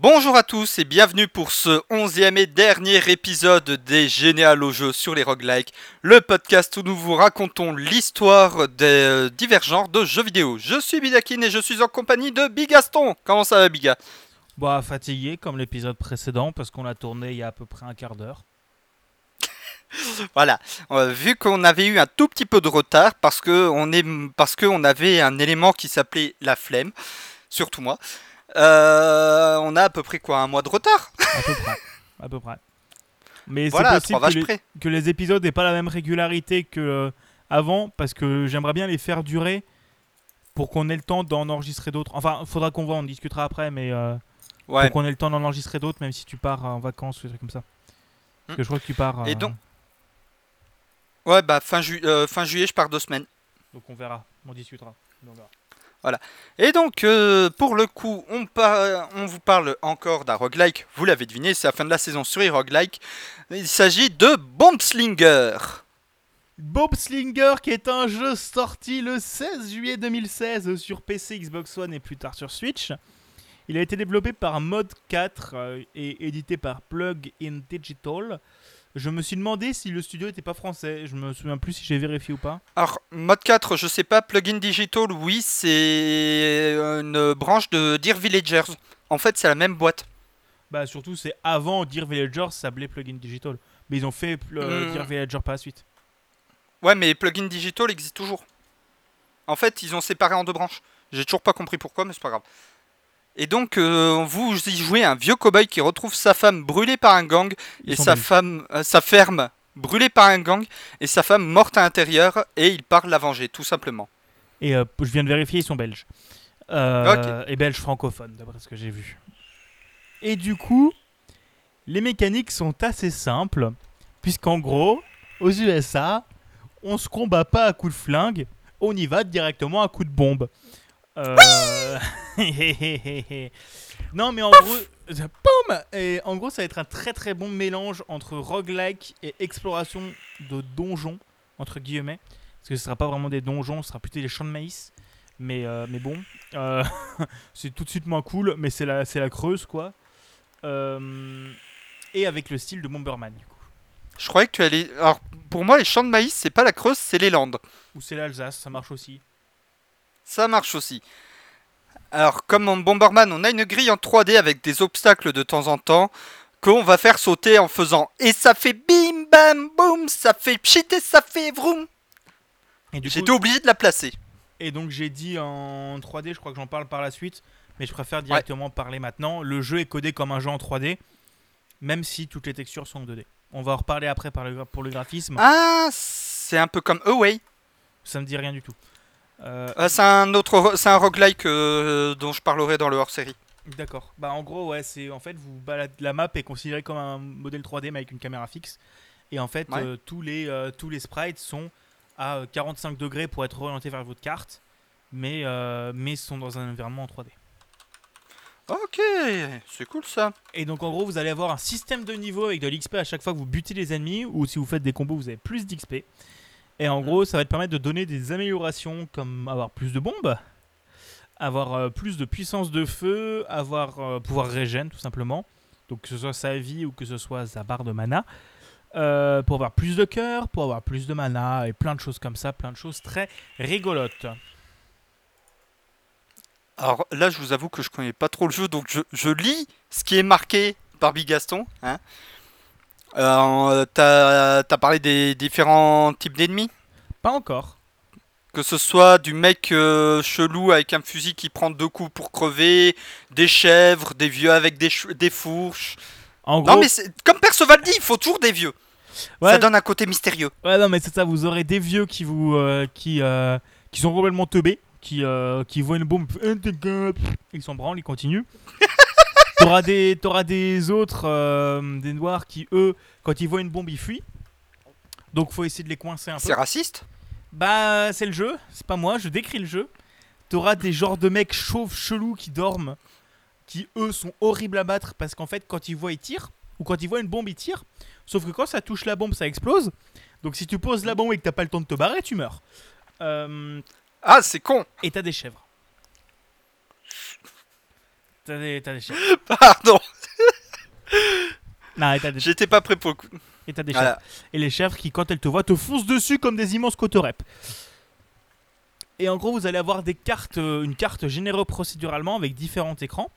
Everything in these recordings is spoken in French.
Bonjour à tous et bienvenue pour ce onzième et dernier épisode des Généalogies sur les roguelikes, le podcast où nous vous racontons l'histoire des euh, divers genres de jeux vidéo. Je suis Bidakin et je suis en compagnie de Bigaston. Comment ça va Biga? Bah fatigué comme l'épisode précédent parce qu'on l'a tourné il y a à peu près un quart d'heure. Voilà, Euh, vu qu'on avait eu un tout petit peu de retard parce que on est parce que on avait un élément qui s'appelait la flemme, surtout moi. Euh, on a à peu près quoi un mois de retard? À peu près. à peu près. Mais Voilà, c'est possible que les, que les épisodes n'aient pas la même régularité que euh, avant parce que j'aimerais bien les faire durer pour qu'on ait le temps d'en enregistrer d'autres. Enfin, faudra qu'on voit, on discutera après, mais euh, Ouais. pour qu'on ait le temps d'en enregistrer d'autres, même si tu pars en vacances ou des trucs comme ça. Parce que je crois que tu pars. Et donc- Ouais, bah fin, ju- fin juillet, je pars deux semaines. donc on verra, on discutera. On verra. Et donc, euh, pour le coup, on, par- on vous parle encore d'un roguelike. Vous l'avez deviné, c'est la fin de la saison sur les roguelikes. Il s'agit de Bombslinger. Bob Slinger, qui est un jeu sorti le 16 juillet 2016 sur PC, Xbox One et plus tard sur Switch. Il a été développé par Mod 4 euh, et édité par Plug in Digital. Je me suis demandé si le studio n'était pas français. Je me souviens plus si j'ai vérifié ou pas. Alors, mode 4, je sais pas, Plugin Digital, oui, c'est une branche de Dear Villagers. En fait, c'est la même boîte. Bah surtout c'est avant Dear Villagers, ça s'appelait Plug in Digital. Mais ils ont fait euh, Hmm. Dear Villager par la suite. Ouais, mais Plugin Digital existe toujours. En fait, ils ont séparé en deux branches. J'ai toujours pas compris pourquoi, mais c'est pas grave. Et donc, euh, vous y jouez un vieux cow-boy qui retrouve sa femme brûlée par un gang et sa femme, euh, sa ferme brûlée par un gang et sa femme morte à l'intérieur et il part la venger, tout simplement. Et euh, je viens de vérifier, ils sont belges. Et belges francophones, d'après ce que j'ai vu. Et du coup, les mécaniques sont assez simples, puisqu'en gros, aux USA, on se combat pas à coups de flingue, on y va directement à coups de bombe. Euh, non, mais en gros, boum Et en gros, ça va être un très très bon mélange entre roguelike et exploration de donjons, entre guillemets. Parce que ce sera pas vraiment des donjons, ce sera plutôt des champs de maïs. Mais, euh, mais bon, euh, c'est tout de suite moins cool, mais c'est la, c'est la creuse quoi. Euh, et avec le style de Bomberman du coup. Je croyais que tu allais. Alors, pour moi, les champs de maïs, c'est pas la Creuse, c'est les Landes. Ou c'est l'Alsace, ça marche aussi. Ça marche aussi. Alors, comme en Bomberman, on a une grille en 3D avec des obstacles de temps en temps qu'on va faire sauter en faisant et ça fait bim bam boum, ça fait pchit et ça fait vroom. Et du J'étais obligé de la placer. et donc j'ai dit en 3D, je crois que j'en parle par la suite, mais je préfère directement parler maintenant. Le jeu est codé comme un jeu en 3D, même si toutes les textures sont en 2D. On va en reparler après pour le graphisme. Ah, c'est un peu comme Away. Ça me dit rien du tout. Euh, Euh, c'est un autre, c'est un roguelike euh, dont je parlerai dans le hors-série. D'accord. Bah en gros ouais, c'est en fait vous baladez la map est considérée comme un modèle 3D mais avec une caméra fixe et en fait Ouais. euh, tous les euh, tous les sprites sont à euh, 45 degrés pour être orientés vers votre carte mais euh, mais sont dans un environnement en 3D. Ok, c'est cool ça. Et donc en gros vous allez avoir un système de niveau avec de l'XP à chaque fois que vous butez les ennemis ou si vous faites des combos vous avez plus d'XP. Et en gros ça va te permettre de donner des améliorations comme avoir plus de bombes, avoir euh, plus de puissance de feu, avoir euh, pouvoir régène tout simplement. Donc que ce soit sa vie ou que ce soit sa barre de mana. Euh, pour avoir plus de cœur, pour avoir plus de mana et plein de choses comme ça, plein de choses très rigolotes. Alors là, je vous avoue que je connais pas trop le jeu, donc je, lis ce qui est marqué par Bigaston. Hein. Euh, T'as as parlé des différents types d'ennemis? Pas encore. Que ce soit du mec euh, chelou avec un fusil qui prend deux coups pour crever, des chèvres, des vieux avec des, des fourches. En gros, Non mais comme Perceval dit, il faut toujours des vieux. ouais, Ça donne un côté mystérieux. Ouais, non, mais c'est ça, vous aurez des vieux qui vous. euh, qui, qui sont complètement teubés, qui, qui voient une bombe, ils s'en branlent, ils continuent. T'auras des, t'auras des autres, euh, des noirs qui, eux, quand ils voient une bombe, ils fuient. Donc faut essayer de les coincer un peu. C'est raciste? Bah, c'est le jeu, c'est pas moi, je décris le jeu. T'auras des genres de mecs chauves chelous qui dorment, qui eux sont horribles à battre parce qu'en fait, quand ils voient, ils tirent, ou quand ils voient une bombe, ils tirent. Sauf que quand ça touche la bombe, ça explose. Donc si tu poses la bombe et que t'as pas le temps de te barrer, tu meurs. Euh, Ah, c'est con et t'as des chèvres. T'as des, t'as des chefs. Pardon, Non, et t'as des, j'étais pas prêt pour le coup. et t'as des Voilà. chèvres. Et les chèvres qui, quand elles te voient, te foncent dessus comme des immenses cotorep. Et en gros, vous allez avoir des cartes, euh, une carte générée procéduralement avec différents écrans.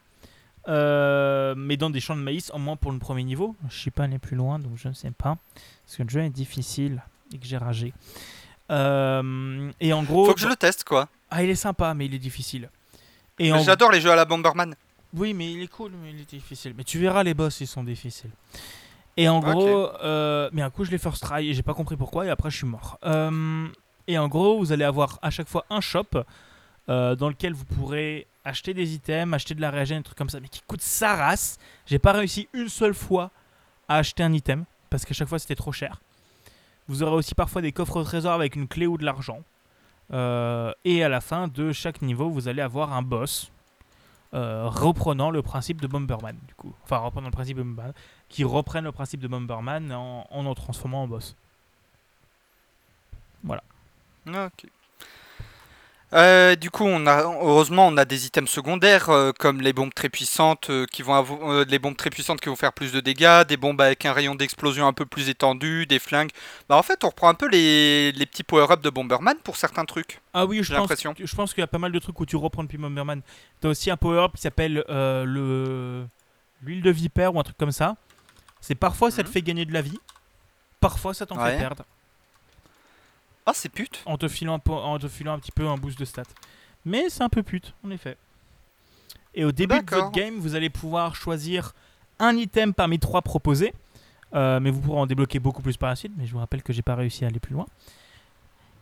Euh, mais dans des champs de maïs, au moins pour le premier niveau. Je suis pas allé plus loin, donc je ne sais pas. Parce que le jeu est difficile et que j'ai ragé. Euh, et en gros, Faut que je le teste quoi. ah, il est sympa, mais il est difficile. Et en J'adore les jeux à la Bomberman. Oui, mais il est cool, mais il est difficile. Mais tu verras, les boss, ils sont difficiles. Et en gros, euh, mais un coup, je l'ai first try et j'ai pas compris pourquoi, et après, je suis mort. Euh, et en gros, vous allez avoir à chaque fois un shop euh, dans lequel vous pourrez acheter des items, acheter de la régène, des trucs comme ça, mais qui coûte sa race. J'ai pas réussi une seule fois à acheter un item parce qu'à chaque fois, c'était trop cher. Vous aurez aussi parfois des coffres au trésor avec une clé ou de l'argent. Et à la fin de chaque niveau, vous allez avoir un boss euh, reprenant le principe de Bomberman, du coup. Enfin, reprenant le principe de Bomberman, qui reprennent le principe de Bomberman en en, en transformant en boss. Ok. Euh, du coup, on a, heureusement, on a des items secondaires euh, comme les bombes très puissantes euh, qui vont les bombes très puissantes qui vont faire plus de dégâts, des bombes avec un rayon d'explosion un peu plus étendu, des flingues. Bah en fait, on reprend un peu les, les petits power-up de Bomberman pour certains trucs. Ah oui, je J'ai pense, je pense qu'il y a pas mal de trucs où tu reprends depuis Bomberman. T'as aussi un power-up qui s'appelle le l'huile de vipère ou un truc comme ça. C'est parfois ça te Mhm. fait gagner de la vie, parfois ça t'en Ouais. fait perdre, Ah, c'est pute. en te, filant un, en te filant un petit peu un boost de stats. Mais c'est un peu pute, en effet. Et au début de votre game, vous allez pouvoir choisir un item parmi trois proposés. Euh, mais vous pourrez en débloquer beaucoup plus par la suite. Mais je vous rappelle que j'ai pas réussi à aller plus loin.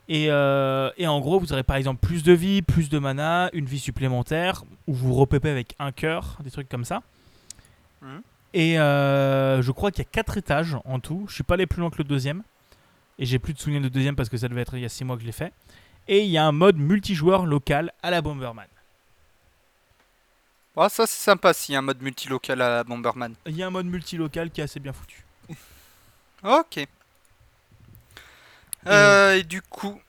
Et, euh, et en gros, vous aurez par exemple plus de vie, plus de mana, une vie supplémentaire, ou vous repépez avec un cœur, des trucs comme ça. Mhm. Et euh, je crois qu'il y a quatre étages en tout. Je suis pas allé plus loin que le deuxième. Et j'ai plus de souvenirs de deuxième parce que ça devait être il y a 6 mois que je l'ai fait. Et il y a un mode multijoueur local à la Bomberman. Ah, ça, c'est sympa s'il y a un mode multilocal à la Bomberman. Il y a un mode multilocal qui est assez bien foutu. Ok. Euh, et du coup,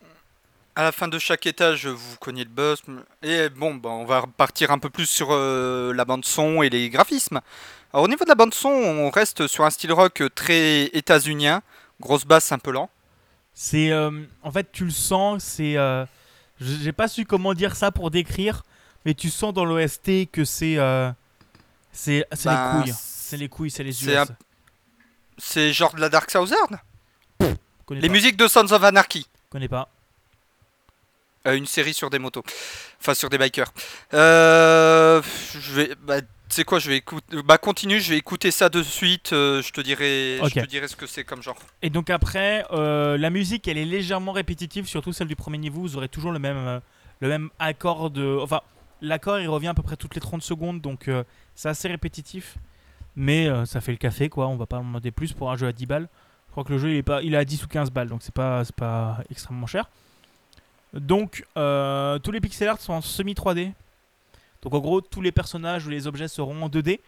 à la fin de chaque étage, vous cognez le boss. Et bon, bah, on va repartir un peu plus sur euh, la bande son et les graphismes. Alors au niveau de la bande son, on reste sur un style rock très états-unien, grosse basse un peu lent. C'est. euh, en fait, tu le sens, c'est. euh, J'ai pas su comment dire ça pour décrire, mais tu sens dans l'OST que c'est. euh, c'est c'est les couilles. C'est les couilles, c'est les c'est un- C'est genre de la Dark Southern Les pas. musiques de Sons of Anarchy. Connais pas. Euh, une série sur des motos. Enfin, sur des bikers. Euh, je vais. Bah, tu sais quoi, je vais écouter. Bah, continue, je vais écouter ça de suite. euh, je te dirai. Je te dirai ce que c'est comme genre. Et donc après, euh, la musique, elle est légèrement répétitive, surtout celle du premier niveau. Vous aurez toujours le même, euh, le même accord de... Enfin, l'accord, il revient à peu près toutes les 30 secondes, donc c'est assez répétitif. Mais ça fait le café, quoi. On va pas en demander plus pour un jeu à 10 balles. Je crois que le jeu, il est, pas, il est à 10 ou 15 balles, donc c'est pas, c'est pas extrêmement cher. Donc, tous les pixel art sont en semi 3D. Donc, en gros, tous les personnages ou les objets seront en 2D.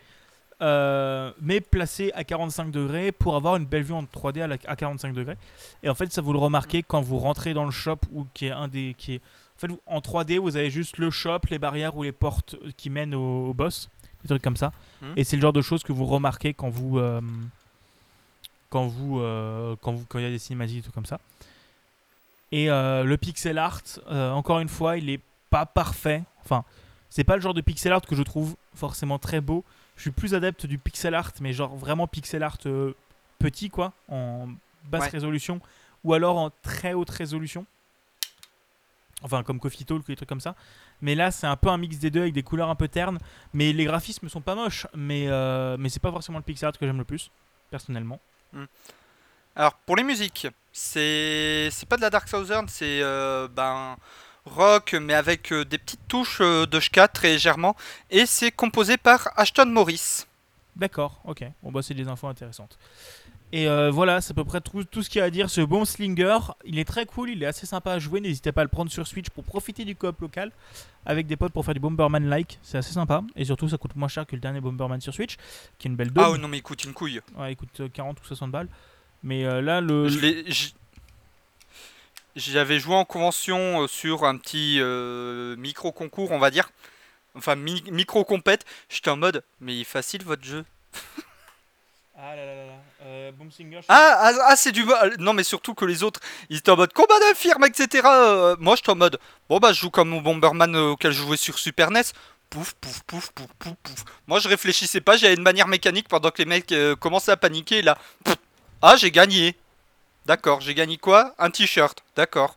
euh, mais placés à 45 degrés pour avoir une belle vue en 3D à, la- à 45 degrés. Et en fait, ça vous le remarquez quand vous rentrez dans le shop ou qui est un des qui est en fait en 3D, vous avez juste le shop, les barrières ou les portes qui mènent au, au boss, des trucs comme ça. Mhm. Et c'est le genre de choses que vous remarquez quand vous euh, quand vous euh, quand vous quand il y a des cinématiques des trucs comme ça. Et le pixel art, encore une fois, il est pas parfait. Enfin, c'est pas le genre de pixel art que je trouve forcément très beau. Je suis plus adepte du pixel art, mais genre vraiment pixel art euh, petit, quoi, en basse Ouais. résolution, ou alors en très haute résolution. Enfin, comme Coffee Talk ou des trucs comme ça. Mais là, c'est un peu un mix des deux avec des couleurs un peu ternes. Mais les graphismes sont pas moches. Mais, euh, mais c'est pas forcément le pixel art que j'aime le plus, personnellement. Alors, pour les musiques, c'est c'est pas de la Dark Southern, c'est euh, ben rock, mais avec euh, des petites touches euh, de ska très légèrement. Et c'est composé par Ashton Morris. D'accord, ok. Bon, bah, c'est des infos intéressantes. Et euh, voilà, c'est à peu près tout, tout ce qu'il y a à dire. Ce bon Slinger, il est très cool, il est assez sympa à jouer. N'hésitez pas à le prendre sur Switch pour profiter du coop local avec des potes pour faire du Bomberman-like. C'est assez sympa. Et surtout, ça coûte moins cher que le dernier Bomberman sur Switch, qui est une belle dome. Ah non, mais écoute, une couille. Ouais, il coûte euh, 40 ou 60 balles. Mais euh, là, le. Je l'ai- j'- J'y avais joué en convention euh, sur un petit euh, micro-concours, on va dire. enfin mi- micro compète, j'étais en mode, mais il est facile votre jeu. Ah là là là là. Euh, Boomsinger, Ah, ah, ah, c'est du mal. Non, mais surtout que les autres, ils étaient en mode combat d'infirme, etc. Euh, moi, j'étais en mode, bon bah, je joue comme mon Bomberman auquel je jouais sur Super NES. Pouf, pouf, pouf, pouf, pouf, pouf. Moi, je réfléchissais pas, j'avais une manière mécanique pendant que les mecs commençaient à paniquer. et Là, ah, j'ai gagné. D'accord, j'ai gagné quoi? Un t-shirt. D'accord.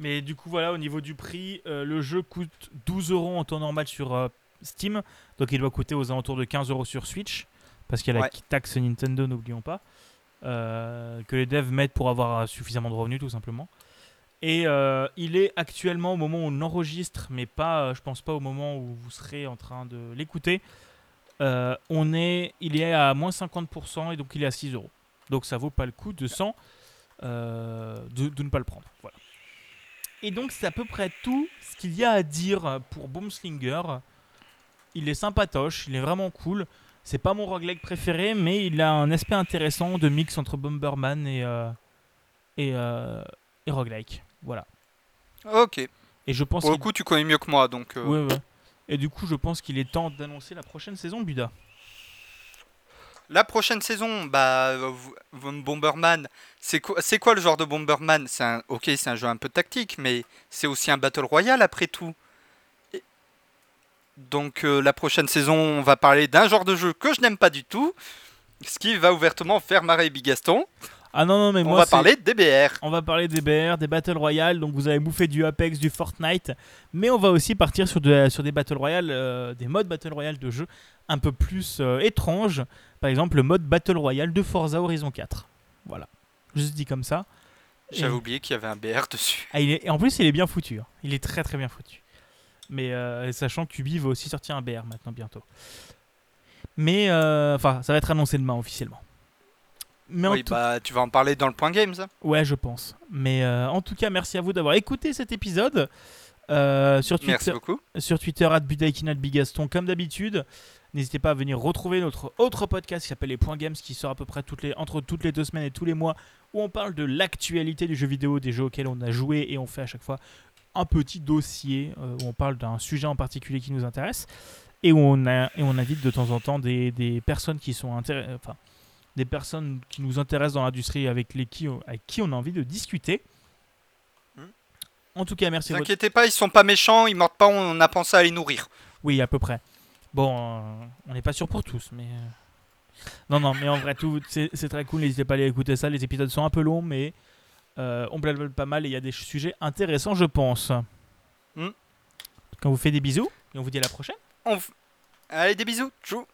Mais du coup, voilà, au niveau du prix, euh, le jeu coûte 12 euros en temps normal sur euh, Steam. Donc il doit coûter aux alentours de 15 euros sur Switch. Parce qu'il y a la taxe Nintendo, n'oublions pas. euh, que les devs mettent pour avoir suffisamment de revenus, tout simplement. Et il est actuellement au moment où on enregistre, mais pas, je pense pas au moment où vous serez en train de l'écouter. on est, il est à moins 50% et donc il est à 6 euros. Donc ça vaut pas le coup de, 100, euh, de, de ne pas le prendre. Voilà. Et donc c'est à peu près tout ce qu'il y a à dire pour Boomslinger. Il est sympatoche, il est vraiment cool. C'est pas mon roguelike préféré, mais il a un aspect intéressant de mix entre Bomberman et, euh, et, euh, et roguelike. Voilà. Ok. Et je pense Pour le coup, tu connais mieux que moi, donc. euh, Ouais, ouais. Et du coup, je pense qu'il est temps d'annoncer la prochaine saison, Buda. La prochaine saison, bah, Bomberman, c'est quoi, c'est quoi le genre de Bomberman? C'est un, ok, c'est un jeu un peu tactique, mais c'est aussi un battle royale après tout. Et- Donc euh, la prochaine saison, on va parler d'un genre de jeu que je n'aime pas du tout, ce qui va ouvertement faire marrer Bigaston. Ah non, non, mais On moi, va parler DBR. On va parler des BR, des Battle Royale, donc vous avez bouffé du Apex, du Fortnite, mais on va aussi partir sur, de- sur des Battle Royale, euh, des modes Battle Royale de jeux un peu plus euh, étranges. Par exemple, le mode Battle Royale de Forza Horizon 4. Voilà. Juste dit comme ça. J'avais Et- oublié qu'il y avait un BR dessus. Ah, il est- et en plus, il est bien foutu. hein. Il est très très bien foutu. Mais euh, sachant que Ubi va aussi sortir un BR maintenant bientôt. Mais euh, enfin, ça va être annoncé demain officiellement. Mais Oui, tout bah tu vas en parler dans le point games. hein. Ouais, je pense. Mais euh, en tout cas, merci à vous d'avoir écouté cet épisode. Euh, sur, Merci Twitter, beaucoup. sur Twitter, Bigaston, comme d'habitude. N'hésitez pas à venir retrouver notre autre podcast qui s'appelle Les Points Games, qui sort à peu près toutes les, entre toutes les deux semaines et tous les mois, où on parle de l'actualité du jeu vidéo, des jeux auxquels on a joué, et on fait à chaque fois un petit dossier euh, où on parle d'un sujet en particulier qui nous intéresse, et où on, a, et on invite de temps en temps des, des personnes qui sont. Enfin, des personnes qui nous intéressent dans l'industrie avec, les qui, avec qui on a envie de discuter. En tout cas, merci. Ne vous inquiétez pas, ils sont pas méchants, ils mordent pas, on a pensé à les nourrir. Oui, à peu près. Bon, euh, on n'est pas sûr pour tous, mais. euh, Non, non, mais en vrai, tout, c'est c'est très cool. N'hésitez pas à aller écouter ça. Les épisodes sont un peu longs, mais euh, on blabla pas mal et il y a des sujets intéressants, je pense. Hmm. On vous fait des bisous et on vous dit à la prochaine. On f- Allez, des bisous. Tchou.